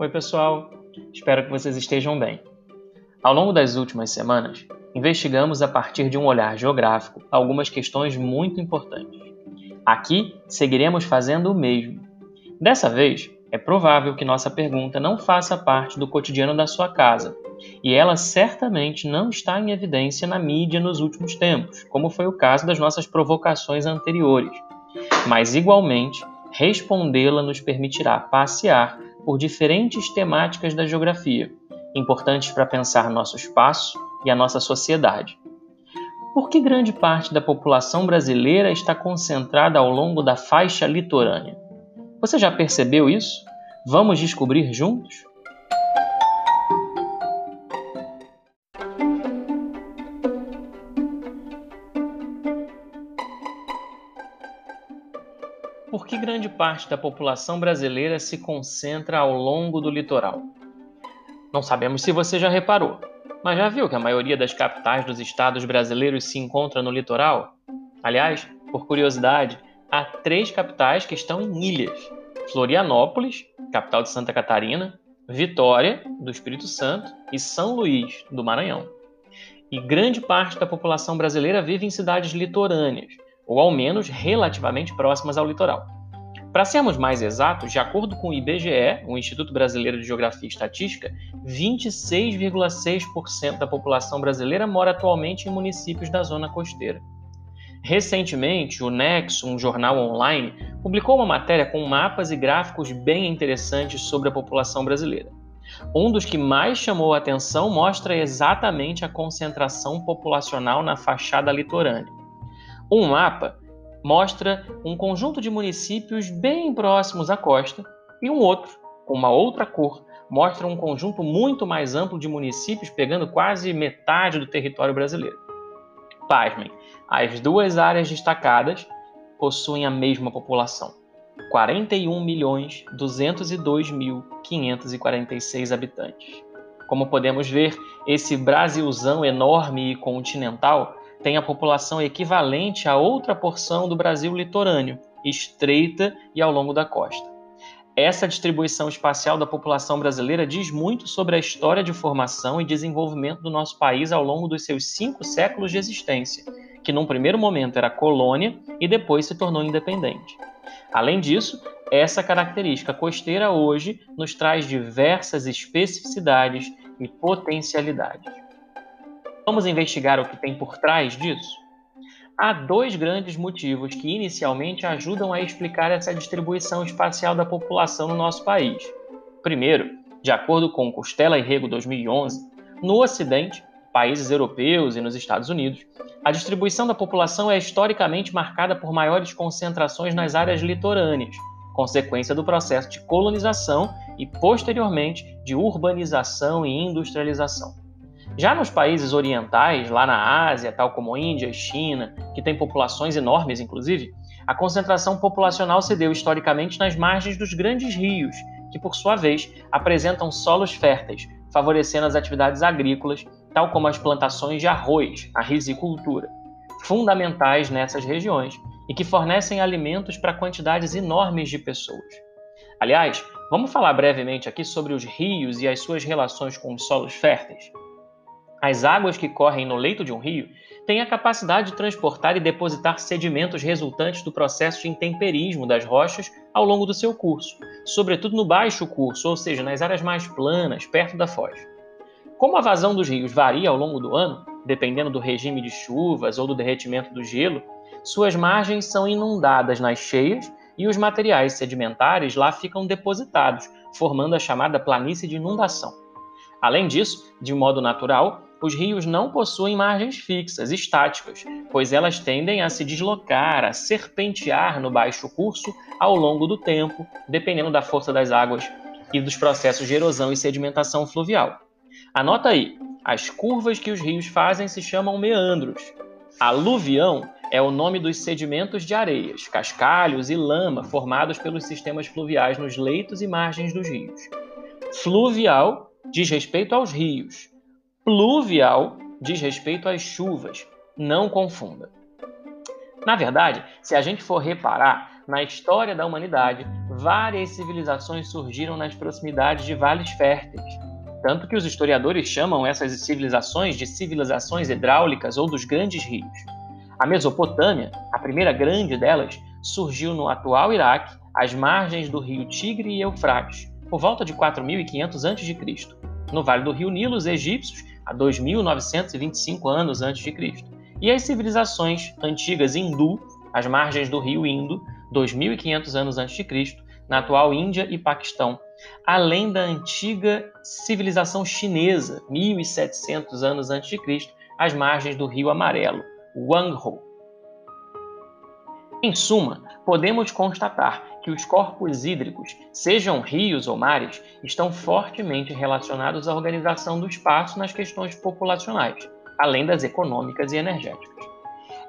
Oi, pessoal. Espero que vocês estejam bem. Ao longo das últimas semanas, investigamos a partir de um olhar geográfico algumas questões muito importantes. Aqui seguiremos fazendo o mesmo. Dessa vez, é provável que nossa pergunta não faça parte do cotidiano da sua casa, e ela certamente não está em evidência na mídia nos últimos tempos, como foi o caso das nossas provocações anteriores. Mas, igualmente, respondê-la nos permitirá passear por diferentes temáticas da geografia, importantes para pensar nosso espaço e a nossa sociedade. Por que grande parte da população brasileira está concentrada ao longo da faixa litorânea? Você já percebeu isso? Vamos descobrir juntos? Grande parte da população brasileira se concentra ao longo do litoral? Não sabemos se você já reparou, mas já viu que a maioria das capitais dos estados brasileiros se encontra no litoral? Aliás, por curiosidade, há três capitais que estão em ilhas: Florianópolis, capital de Santa Catarina, Vitória, do Espírito Santo e São Luís, do Maranhão. E grande parte da população brasileira vive em cidades litorâneas, ou ao menos relativamente próximas ao litoral. Para sermos mais exatos, de acordo com o IBGE, o Instituto Brasileiro de Geografia e Estatística, 26,6% da população brasileira mora atualmente em municípios da zona costeira. Recentemente, o Nexo, um jornal online, publicou uma matéria com mapas e gráficos bem interessantes sobre a população brasileira. Um dos que mais chamou a atenção mostra exatamente a concentração populacional na fachada litorânea. Um mapa mostra um conjunto de municípios bem próximos à costa e um outro, com uma outra cor, mostra um conjunto muito mais amplo de municípios pegando quase metade do território brasileiro. Pasmem, as duas áreas destacadas possuem a mesma população, 41.202.546 habitantes. Como podemos ver, esse Brasilzão enorme e continental tem a população equivalente a outra porção do Brasil litorâneo, estreita e ao longo da costa. Essa distribuição espacial da população brasileira diz muito sobre a história de formação e desenvolvimento do nosso país ao longo dos seus cinco séculos de existência, que num primeiro momento era colônia e depois se tornou independente. Além disso, essa característica costeira hoje nos traz diversas especificidades e potencialidades. Vamos investigar o que tem por trás disso? Há dois grandes motivos que inicialmente ajudam a explicar essa distribuição espacial da população no nosso país. Primeiro, de acordo com Costela e Rego 2011, no Ocidente, países europeus e nos Estados Unidos, a distribuição da população é historicamente marcada por maiores concentrações nas áreas litorâneas, consequência do processo de colonização e, posteriormente, de urbanização e industrialização. Já nos países orientais, lá na Ásia, tal como Índia e China, que têm populações enormes, inclusive, a concentração populacional se deu historicamente nas margens dos grandes rios, que, por sua vez, apresentam solos férteis, favorecendo as atividades agrícolas, tal como as plantações de arroz, a risicultura, fundamentais nessas regiões e que fornecem alimentos para quantidades enormes de pessoas. Aliás, vamos falar brevemente aqui sobre os rios e as suas relações com os solos férteis. As águas que correm no leito de um rio têm a capacidade de transportar e depositar sedimentos resultantes do processo de intemperismo das rochas ao longo do seu curso, sobretudo no baixo curso, ou seja, nas áreas mais planas, perto da foz. Como a vazão dos rios varia ao longo do ano, dependendo do regime de chuvas ou do derretimento do gelo, suas margens são inundadas nas cheias e os materiais sedimentares lá ficam depositados, formando a chamada planície de inundação. Além disso, de modo natural, os rios não possuem margens fixas, estáticas, pois elas tendem a se deslocar, a serpentear no baixo curso ao longo do tempo, dependendo da força das águas e dos processos de erosão e sedimentação fluvial. Anota aí, as curvas que os rios fazem se chamam meandros. Aluvião é o nome dos sedimentos de areias, cascalhos e lama formados pelos sistemas fluviais nos leitos e margens dos rios. Fluvial diz respeito aos rios, pluvial diz respeito às chuvas. Não confunda. Na verdade, se a gente for reparar, na história da humanidade, várias civilizações surgiram nas proximidades de vales férteis, tanto que os historiadores chamam essas civilizações de civilizações hidráulicas ou dos grandes rios. A Mesopotâmia, a primeira grande delas, surgiu no atual Iraque, às margens do rio Tigre e Eufrates, por volta de 4500 a.C. No Vale do Rio Nilo, os egípcios, há 2925 anos antes de Cristo. E as civilizações antigas hindu, às margens do rio Indo, 2500 anos antes de Cristo, na atual Índia e Paquistão, além da antiga civilização chinesa, 1700 anos antes de Cristo, às margens do Rio Amarelo, Wangho. Em suma, podemos constatar que os corpos hídricos, sejam rios ou mares, estão fortemente relacionados à organização do espaço nas questões populacionais, além das econômicas e energéticas.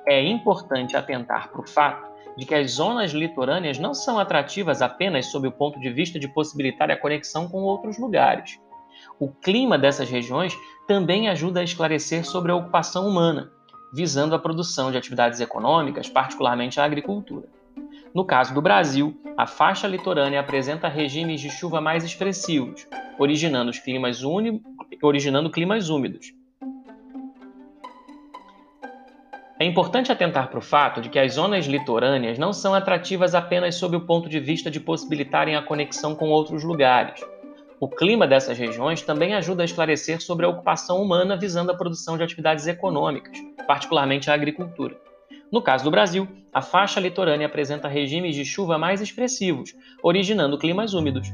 É importante atentar para o fato de que as zonas litorâneas não são atrativas apenas sob o ponto de vista de possibilitar a conexão com outros lugares. O clima dessas regiões também ajuda a esclarecer sobre a ocupação humana, visando a produção de atividades econômicas, particularmente a agricultura. No caso do Brasil, a faixa litorânea apresenta regimes de chuva mais expressivos, originando, climas, originando climas úmidos. É importante atentar para o fato de que as zonas litorâneas não são atrativas apenas sob o ponto de vista de possibilitarem a conexão com outros lugares. O clima dessas regiões também ajuda a esclarecer sobre a ocupação humana visando a produção de atividades econômicas, particularmente a agricultura. No caso do Brasil, a faixa litorânea apresenta regimes de chuva mais expressivos, originando climas úmidos.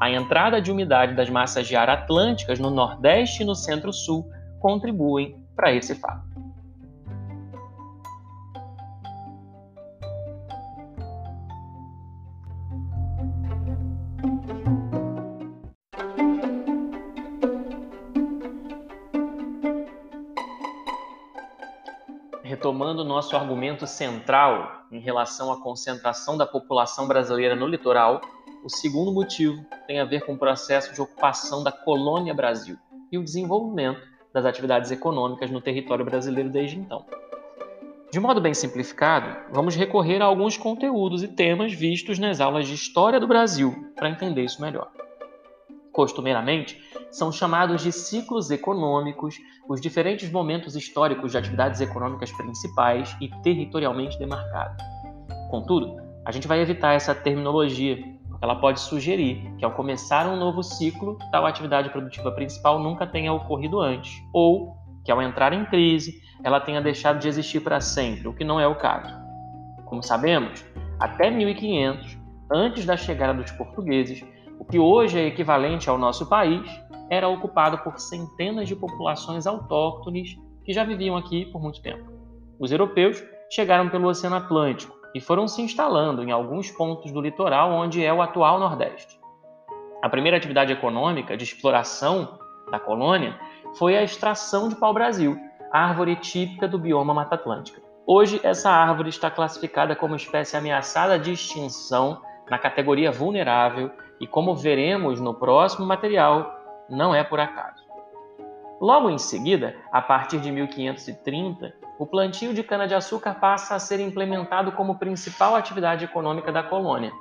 A entrada de umidade das massas de ar atlânticas no Nordeste e no Centro-Sul contribuem para esse fato. Retomando nosso argumento central em relação à concentração da população brasileira no litoral, o segundo motivo tem a ver com o processo de ocupação da colônia Brasil e o desenvolvimento das atividades econômicas no território brasileiro desde então. De modo bem simplificado, vamos recorrer a alguns conteúdos e temas vistos nas aulas de História do Brasil para entender isso melhor. Costumeiramente, são chamados de ciclos econômicos os diferentes momentos históricos de atividades econômicas principais e territorialmente demarcados. Contudo, a gente vai evitar essa terminologia, porque ela pode sugerir que ao começar um novo ciclo, tal atividade produtiva principal nunca tenha ocorrido antes, ou que ao entrar em crise, ela tenha deixado de existir para sempre, o que não é o caso. Como sabemos, até 1500, antes da chegada dos portugueses, o que hoje é equivalente ao nosso país, era ocupado por centenas de populações autóctones que já viviam aqui por muito tempo. Os europeus chegaram pelo Oceano Atlântico e foram se instalando em alguns pontos do litoral onde é o atual Nordeste. A primeira atividade econômica de exploração da colônia foi a extração de pau-brasil, árvore típica do bioma Mata Atlântica. Hoje, essa árvore está classificada como espécie ameaçada de extinção na categoria vulnerável e, como veremos no próximo material, não é por acaso. Logo em seguida, a partir de 1530, o plantio de cana-de-açúcar passa a ser implementado como principal atividade econômica da colônia.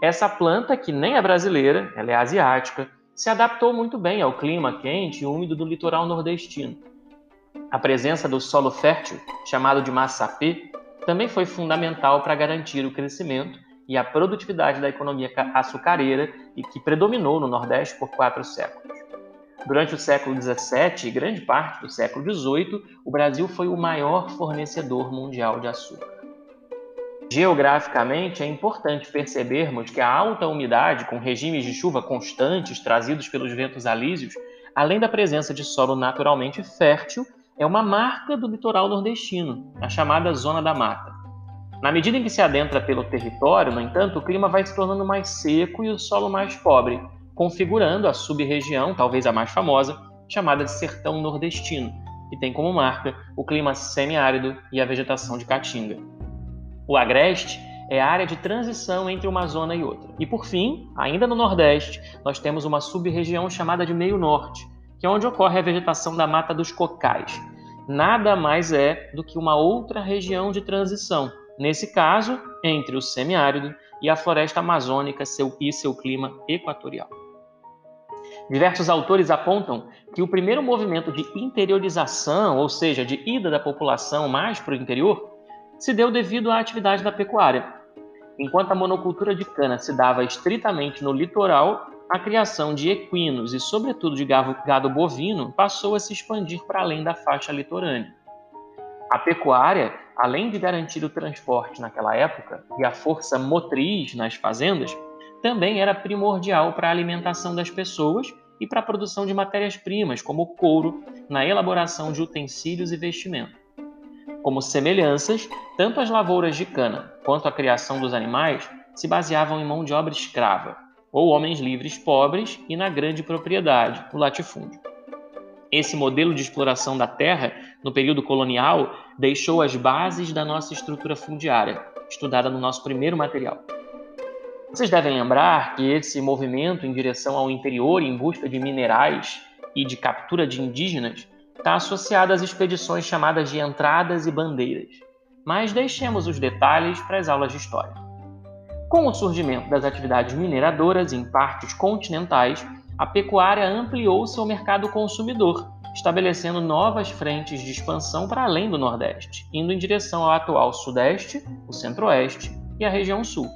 Essa planta, que nem é brasileira, ela é asiática, se adaptou muito bem ao clima quente e úmido do litoral nordestino. A presença do solo fértil, chamado de massapê, também foi fundamental para garantir o crescimento e a produtividade da economia açucareira e que predominou no Nordeste por quatro séculos. Durante o século XVII e grande parte do século XVIII, o Brasil foi o maior fornecedor mundial de açúcar. Geograficamente, é importante percebermos que a alta umidade, com regimes de chuva constantes trazidos pelos ventos alísios, além da presença de solo naturalmente fértil, é uma marca do litoral nordestino, a chamada Zona da Mata. Na medida em que se adentra pelo território, no entanto, o clima vai se tornando mais seco e o solo mais pobre, configurando a sub-região, talvez a mais famosa, chamada de Sertão Nordestino, que tem como marca o clima semiárido e a vegetação de caatinga. O agreste é a área de transição entre uma zona e outra. E por fim, ainda no Nordeste, nós temos uma sub-região chamada de Meio Norte, que é onde ocorre a vegetação da Mata dos Cocais. Nada mais é do que uma outra região de transição, nesse caso, entre o semiárido e a floresta amazônica e seu clima equatorial. Diversos autores apontam que o primeiro movimento de interiorização, ou seja, de ida da população mais para o interior, se deu devido à atividade da pecuária. Enquanto a monocultura de cana se dava estritamente no litoral, a criação de equinos e, sobretudo, de gado bovino passou a se expandir para além da faixa litorânea. A pecuária, além de garantir o transporte naquela época e a força motriz nas fazendas, também era primordial para a alimentação das pessoas e para a produção de matérias-primas, como couro, na elaboração de utensílios e vestimenta. Como semelhanças, tanto as lavouras de cana quanto a criação dos animais se baseavam em mão de obra escrava, ou homens livres pobres e na grande propriedade, o latifúndio. Esse modelo de exploração da terra no período colonial deixou as bases da nossa estrutura fundiária, estudada no nosso primeiro material. Vocês devem lembrar que esse movimento em direção ao interior em busca de minerais e de captura de indígenas está associado às expedições chamadas de entradas e bandeiras. Mas deixemos os detalhes para as aulas de história. Com o surgimento das atividades mineradoras em partes continentais, a pecuária ampliou seu mercado consumidor, estabelecendo novas frentes de expansão para além do Nordeste, indo em direção ao atual Sudeste, o Centro-Oeste e a região Sul.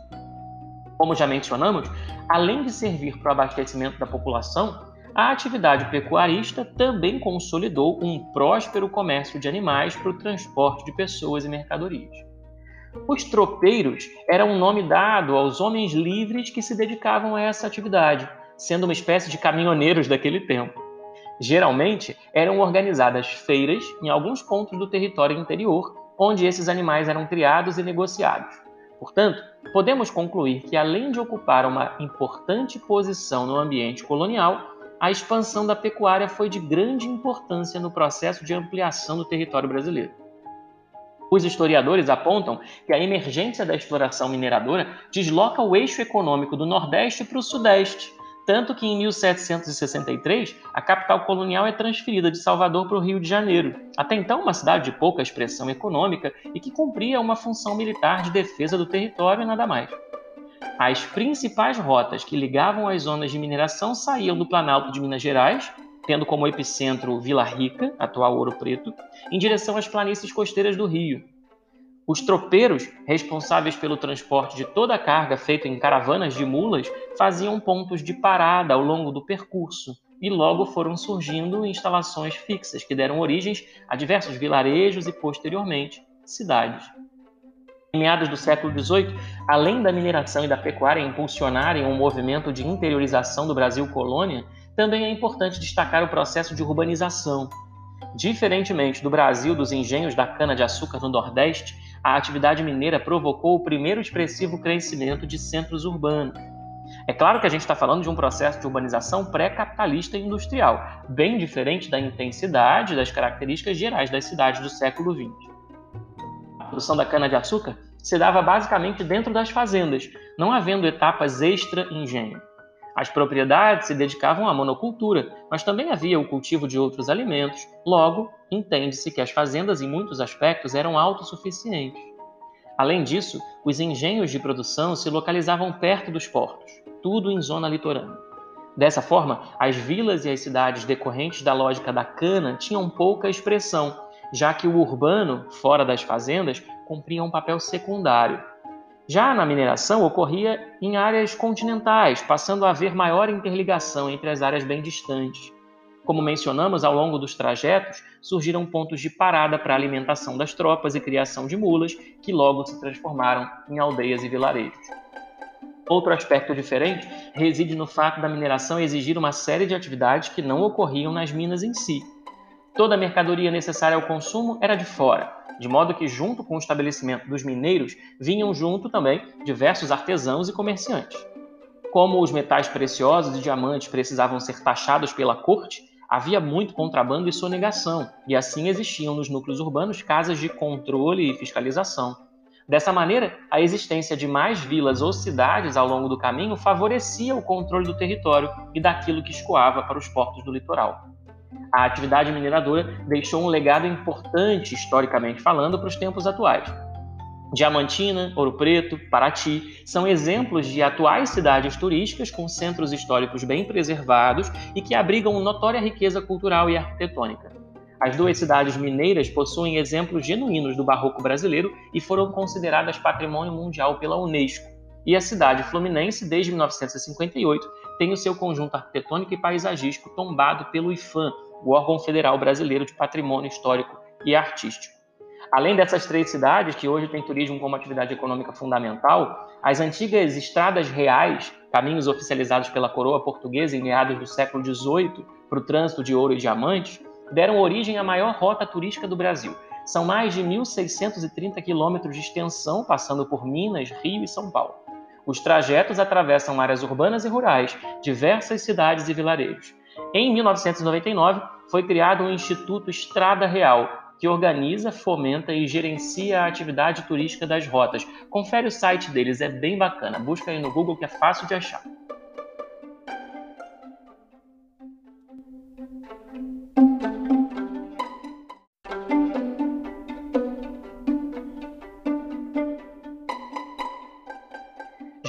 Como já mencionamos, além de servir para o abastecimento da população, a atividade pecuarista também consolidou um próspero comércio de animais para o transporte de pessoas e mercadorias. Os tropeiros eram um nome dado aos homens livres que se dedicavam a essa atividade, sendo uma espécie de caminhoneiros daquele tempo. Geralmente eram organizadas feiras em alguns pontos do território interior, onde esses animais eram criados e negociados. Portanto, podemos concluir que, além de ocupar uma importante posição no ambiente colonial, a expansão da pecuária foi de grande importância no processo de ampliação do território brasileiro. Os historiadores apontam que a emergência da exploração mineradora desloca o eixo econômico do Nordeste para o Sudeste, tanto que em 1763 a capital colonial é transferida de Salvador para o Rio de Janeiro, até então uma cidade de pouca expressão econômica e que cumpria uma função militar de defesa do território e nada mais. As principais rotas que ligavam as zonas de mineração saíam do Planalto de Minas Gerais, tendo como epicentro Vila Rica, atual Ouro Preto, em direção às planícies costeiras do Rio, os tropeiros, responsáveis pelo transporte de toda a carga feita em caravanas de mulas, faziam pontos de parada ao longo do percurso e logo foram surgindo instalações fixas que deram origens a diversos vilarejos e, posteriormente, cidades. Em meados do século XVIII, além da mineração e da pecuária impulsionarem um movimento de interiorização do Brasil colônia, também é importante destacar o processo de urbanização. Diferentemente do Brasil dos engenhos da cana-de-açúcar no Nordeste, a atividade mineira provocou o primeiro expressivo crescimento de centros urbanos. É claro que a gente está falando de um processo de urbanização pré-capitalista e industrial, bem diferente da intensidade das características gerais das cidades do século XX. A produção da cana-de-açúcar se dava basicamente dentro das fazendas, não havendo etapas extra-engenho. As propriedades se dedicavam à monocultura, mas também havia o cultivo de outros alimentos. Logo, entende-se que as fazendas, em muitos aspectos, eram autossuficientes. Além disso, os engenhos de produção se localizavam perto dos portos, tudo em zona litorânea. Dessa forma, as vilas e as cidades decorrentes da lógica da cana tinham pouca expressão, já que o urbano, fora das fazendas, cumpria um papel secundário, já na mineração ocorria em áreas continentais, passando a haver maior interligação entre as áreas bem distantes. Como mencionamos, ao longo dos trajetos surgiram pontos de parada para a alimentação das tropas e criação de mulas, que logo se transformaram em aldeias e vilarejos. Outro aspecto diferente reside no fato da mineração exigir uma série de atividades que não ocorriam nas minas em si. Toda a mercadoria necessária ao consumo era de fora, de modo que, junto com o estabelecimento dos mineiros, vinham junto também diversos artesãos e comerciantes. Como os metais preciosos e diamantes precisavam ser taxados pela corte, havia muito contrabando e sonegação, e assim existiam nos núcleos urbanos casas de controle e fiscalização. Dessa maneira, a existência de mais vilas ou cidades ao longo do caminho favorecia o controle do território e daquilo que escoava para os portos do litoral a atividade mineradora deixou um legado importante, historicamente falando, para os tempos atuais. Diamantina, Ouro Preto, Paraty são exemplos de atuais cidades turísticas com centros históricos bem preservados e que abrigam notória riqueza cultural e arquitetônica. As duas cidades mineiras possuem exemplos genuínos do barroco brasileiro e foram consideradas patrimônio mundial pela Unesco. E a cidade fluminense, desde 1958, tem o seu conjunto arquitetônico e paisagístico tombado pelo IFAM, o órgão federal brasileiro de patrimônio histórico e artístico. Além dessas três cidades, que hoje têm turismo como atividade econômica fundamental, as antigas estradas reais, caminhos oficializados pela coroa portuguesa em meados do século XVIII para o trânsito de ouro e diamantes, deram origem à maior rota turística do Brasil. São mais de 1.630 quilômetros de extensão, passando por Minas, Rio e São Paulo. Os trajetos atravessam áreas urbanas e rurais, diversas cidades e vilarejos. Em 1999, foi criado o Instituto Estrada Real, que organiza, fomenta e gerencia a atividade turística das rotas. Confere o site deles, é bem bacana. Busca aí no Google que é fácil de achar.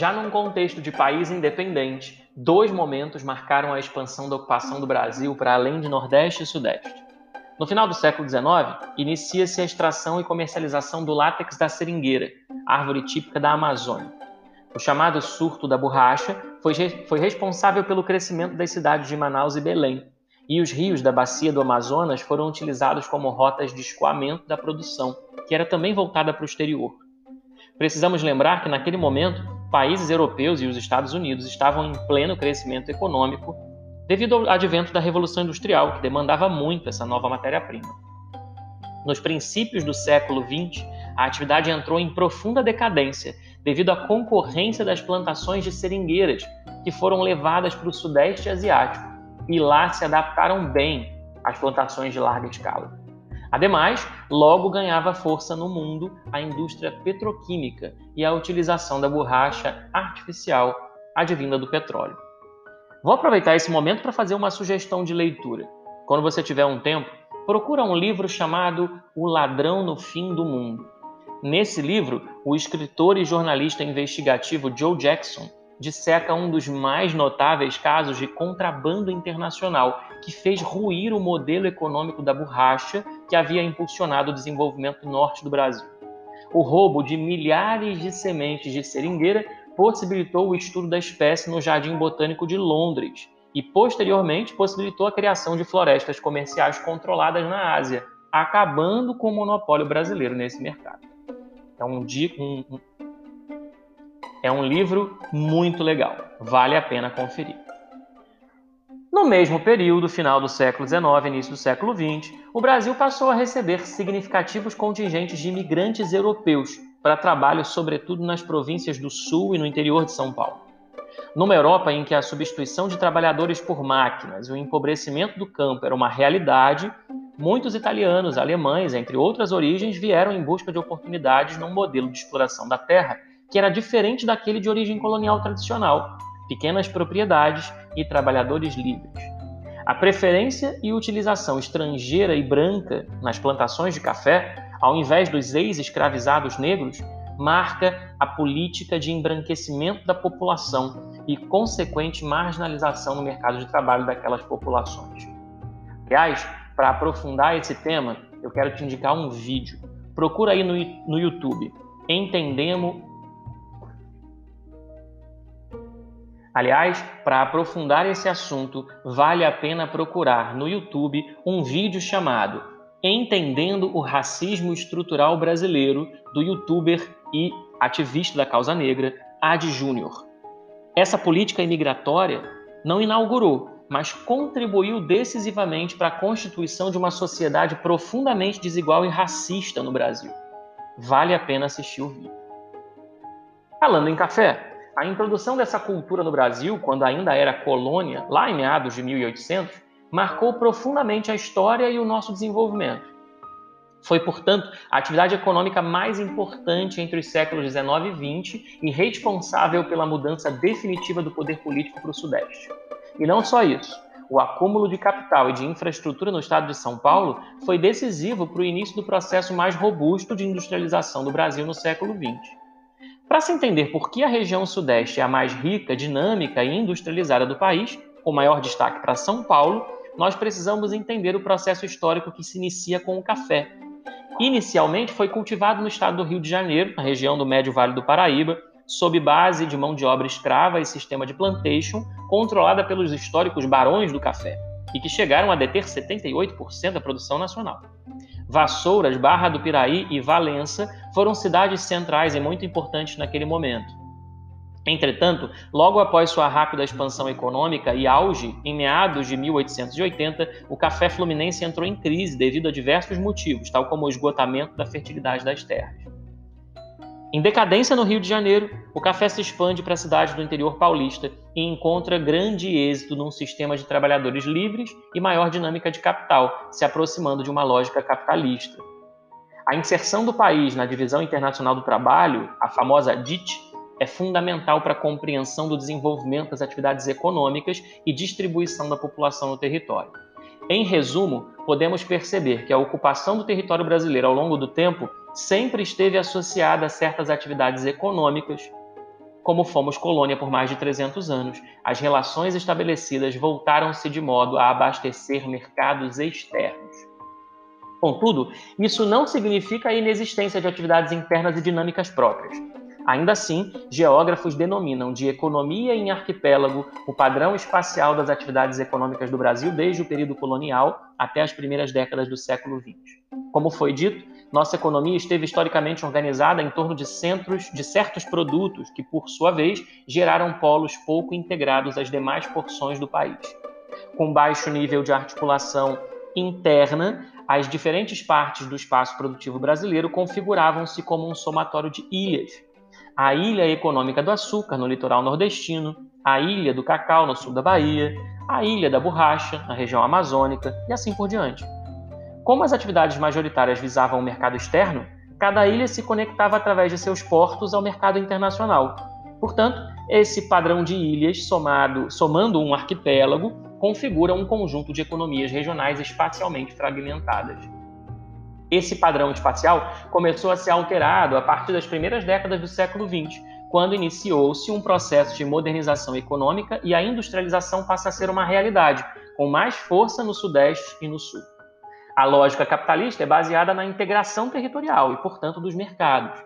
Já num contexto de país independente, dois momentos marcaram a expansão da ocupação do Brasil para além de Nordeste e Sudeste. No final do século XIX, inicia-se a extração e comercialização do látex da seringueira, árvore típica da Amazônia. O chamado surto da borracha foi, foi responsável pelo crescimento das cidades de Manaus e Belém, e os rios da bacia do Amazonas foram utilizados como rotas de escoamento da produção, que era também voltada para o exterior. Precisamos lembrar que, naquele momento, países europeus e os Estados Unidos estavam em pleno crescimento econômico devido ao advento da Revolução Industrial, que demandava muito essa nova matéria-prima. Nos princípios do século XX, a atividade entrou em profunda decadência devido à concorrência das plantações de seringueiras, que foram levadas para o Sudeste Asiático e lá se adaptaram bem às plantações de larga escala. Ademais, logo ganhava força no mundo a indústria petroquímica e a utilização da borracha artificial advinda do petróleo. Vou aproveitar esse momento para fazer uma sugestão de leitura. Quando você tiver um tempo, procura um livro chamado O Ladrão no Fim do Mundo. Nesse livro, o escritor e jornalista investigativo Joe Jackson disseca um dos mais notáveis casos de contrabando internacional que fez ruir o modelo econômico da borracha que havia impulsionado o desenvolvimento norte do Brasil. O roubo de milhares de sementes de seringueira possibilitou o estudo da espécie no Jardim Botânico de Londres e, posteriormente, possibilitou a criação de florestas comerciais controladas na Ásia, acabando com o monopólio brasileiro nesse mercado. É um, um, é um livro muito legal, vale a pena conferir. No mesmo período, final do século XIX início do século XX, o Brasil passou a receber significativos contingentes de imigrantes europeus para trabalho, sobretudo nas províncias do Sul e no interior de São Paulo. Numa Europa em que a substituição de trabalhadores por máquinas e o empobrecimento do campo era uma realidade, muitos italianos, alemães, entre outras origens, vieram em busca de oportunidades num modelo de exploração da terra que era diferente daquele de origem colonial tradicional, pequenas propriedades e trabalhadores livres. A preferência e utilização estrangeira e branca nas plantações de café ao invés dos ex-escravizados negros, marca a política de embranquecimento da população e consequente marginalização no mercado de trabalho daquelas populações. Aliás, para aprofundar esse tema, eu quero te indicar um vídeo. Procura aí no, no YouTube. Entendemos. Aliás, para aprofundar esse assunto, vale a pena procurar no YouTube um vídeo chamado Entendendo o Racismo Estrutural Brasileiro, do youtuber e ativista da causa negra, Ad Júnior. Essa política imigratória não inaugurou, mas contribuiu decisivamente para a constituição de uma sociedade profundamente desigual e racista no Brasil. Vale a pena assistir o vídeo. Falando em café, a introdução dessa cultura no Brasil, quando ainda era colônia, lá em meados de 1800, marcou profundamente a história e o nosso desenvolvimento. Foi, portanto, a atividade econômica mais importante entre os séculos XIX e XX e responsável pela mudança definitiva do poder político para o Sudeste. E não só isso. o acúmulo de capital e de infraestrutura no estado de São Paulo foi decisivo para o início do processo mais robusto de industrialização do Brasil no século XX. Para se entender por que a região Sudeste é a mais rica, dinâmica e industrializada do país, com maior destaque para São Paulo, nós precisamos entender o processo histórico que se inicia com o café. Inicialmente foi cultivado no estado do Rio de Janeiro, na região do Médio Vale do Paraíba, sob base de mão de obra escrava e sistema de plantation, controlada pelos históricos barões do café, e que chegaram a deter 78% da produção nacional. Vassouras, Barra do Piraí e Valença foram cidades centrais e muito importantes naquele momento. Entretanto, logo após sua rápida expansão econômica e auge, em meados de 1880, o café fluminense entrou em crise devido a diversos motivos, tal como o esgotamento da fertilidade das terras. Em decadência no Rio de Janeiro, o café se expande para a cidade do interior paulista e encontra grande êxito num sistema de trabalhadores livres e maior dinâmica de capital, se aproximando de uma lógica capitalista. A inserção do país na divisão internacional do trabalho, a famosa DIT, é fundamental para a compreensão do desenvolvimento das atividades econômicas e distribuição da população no território. Em resumo, podemos perceber que a ocupação do território brasileiro ao longo do tempo sempre esteve associada a certas atividades econômicas. Como fomos colônia por mais de 300 anos, as relações estabelecidas voltaram-se de modo a abastecer mercados externos. Contudo, isso não significa a inexistência de atividades internas e dinâmicas próprias. Ainda assim, geógrafos denominam de economia em arquipélago o padrão espacial das atividades econômicas do Brasil desde o período colonial até as primeiras décadas do século XX. Como foi dito, nossa economia esteve historicamente organizada em torno de centros de certos produtos que, por sua vez, geraram polos pouco integrados às demais porções do país. Com baixo nível de articulação interna, as diferentes partes do espaço produtivo brasileiro configuravam-se como um somatório de ilhas, a Ilha Econômica do Açúcar, no litoral nordestino, a Ilha do Cacau, no sul da Bahia, a Ilha da Borracha, na região amazônica e assim por diante. Como as atividades majoritárias visavam o mercado externo, cada ilha se conectava através de seus portos ao mercado internacional. Portanto, esse padrão de ilhas, somado, somando um arquipélago, configura um conjunto de economias regionais espacialmente fragmentadas. Esse padrão espacial começou a ser alterado a partir das primeiras décadas do século XX, quando iniciou-se um processo de modernização econômica e a industrialização passa a ser uma realidade, com mais força no Sudeste e no Sul. A lógica capitalista é baseada na integração territorial e, portanto, dos mercados.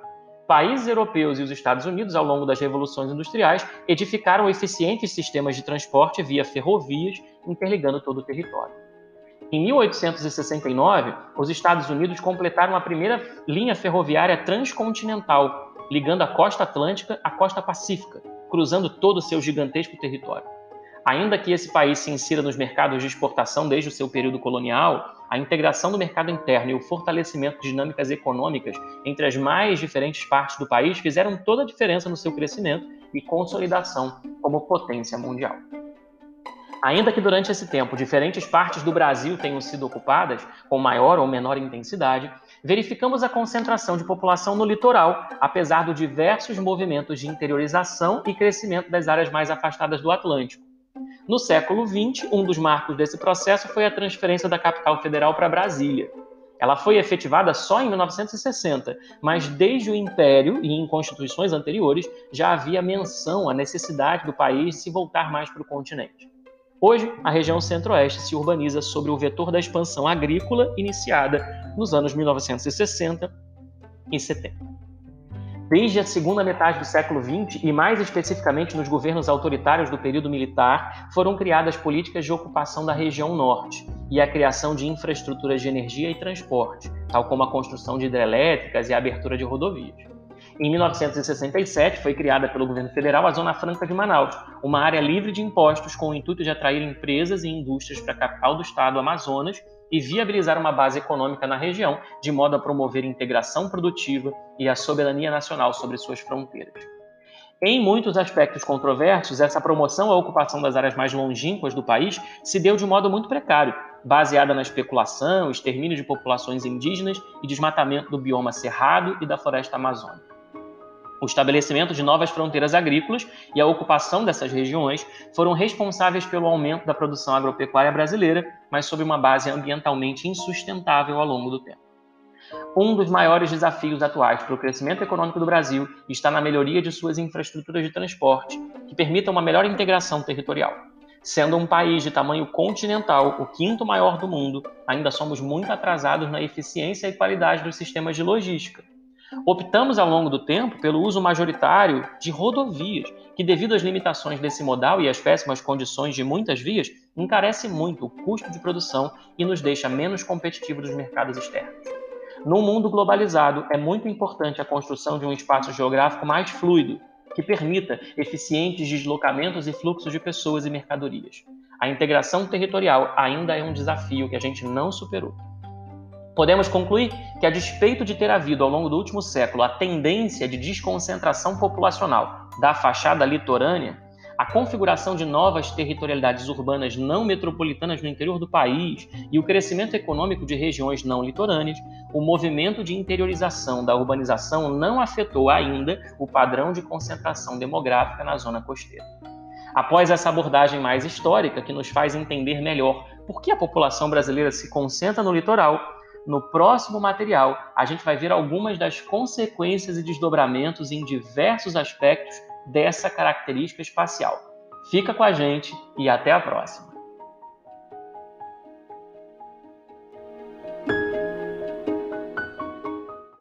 Países europeus e os Estados Unidos, ao longo das revoluções industriais, edificaram eficientes sistemas de transporte via ferrovias, interligando todo o território. Em 1869, os Estados Unidos completaram a primeira linha ferroviária transcontinental, ligando a costa atlântica à costa pacífica, cruzando todo o seu gigantesco território. Ainda que esse país se insira nos mercados de exportação desde o seu período colonial, a integração do mercado interno e o fortalecimento de dinâmicas econômicas entre as mais diferentes partes do país fizeram toda a diferença no seu crescimento e consolidação como potência mundial. Ainda que durante esse tempo diferentes partes do Brasil tenham sido ocupadas, com maior ou menor intensidade, verificamos a concentração de população no litoral, apesar dos diversos movimentos de interiorização e crescimento das áreas mais afastadas do Atlântico. No século XX, um dos marcos desse processo foi a transferência da capital federal para Brasília. Ela foi efetivada só em 1960, mas desde o Império e em constituições anteriores já havia menção à necessidade do país se voltar mais para o continente. Hoje, a região centro-oeste se urbaniza sobre o vetor da expansão agrícola iniciada nos anos 1960 e 70. Desde a segunda metade do século XX, e mais especificamente nos governos autoritários do período militar, foram criadas políticas de ocupação da região norte e a criação de infraestruturas de energia e transporte, tal como a construção de hidrelétricas e a abertura de rodovias. Em 1967, foi criada pelo governo federal a Zona Franca de Manaus, uma área livre de impostos com o intuito de atrair empresas e indústrias para a capital do estado, Amazonas, e viabilizar uma base econômica na região, de modo a promover integração produtiva e a soberania nacional sobre suas fronteiras. Em muitos aspectos controversos, essa promoção à ocupação das áreas mais longínquas do país se deu de modo muito precário, baseada na especulação, extermínio de populações indígenas e desmatamento do bioma cerrado e da floresta amazônica. O estabelecimento de novas fronteiras agrícolas e a ocupação dessas regiões foram responsáveis pelo aumento da produção agropecuária brasileira, mas sob uma base ambientalmente insustentável ao longo do tempo. Um dos maiores desafios atuais para o crescimento econômico do Brasil está na melhoria de suas infraestruturas de transporte, que permitam uma melhor integração territorial. Sendo um país de tamanho continental, o quinto maior do mundo, ainda somos muito atrasados na eficiência e qualidade dos sistemas de logística. Optamos ao longo do tempo pelo uso majoritário de rodovias, que, devido às limitações desse modal e às péssimas condições de muitas vias, encarece muito o custo de produção e nos deixa menos competitivos nos mercados externos. No mundo globalizado, é muito importante a construção de um espaço geográfico mais fluido, que permita eficientes deslocamentos e fluxos de pessoas e mercadorias. A integração territorial ainda é um desafio que a gente não superou. Podemos concluir que, a despeito de ter havido ao longo do último século a tendência de desconcentração populacional da fachada litorânea, a configuração de novas territorialidades urbanas não metropolitanas no interior do país e o crescimento econômico de regiões não litorâneas, o movimento de interiorização da urbanização não afetou ainda o padrão de concentração demográfica na zona costeira. Após essa abordagem mais histórica, que nos faz entender melhor por que a população brasileira se concentra no litoral, no próximo material a gente vai ver algumas das consequências e desdobramentos em diversos aspectos dessa característica espacial. Fica com a gente e até a próxima!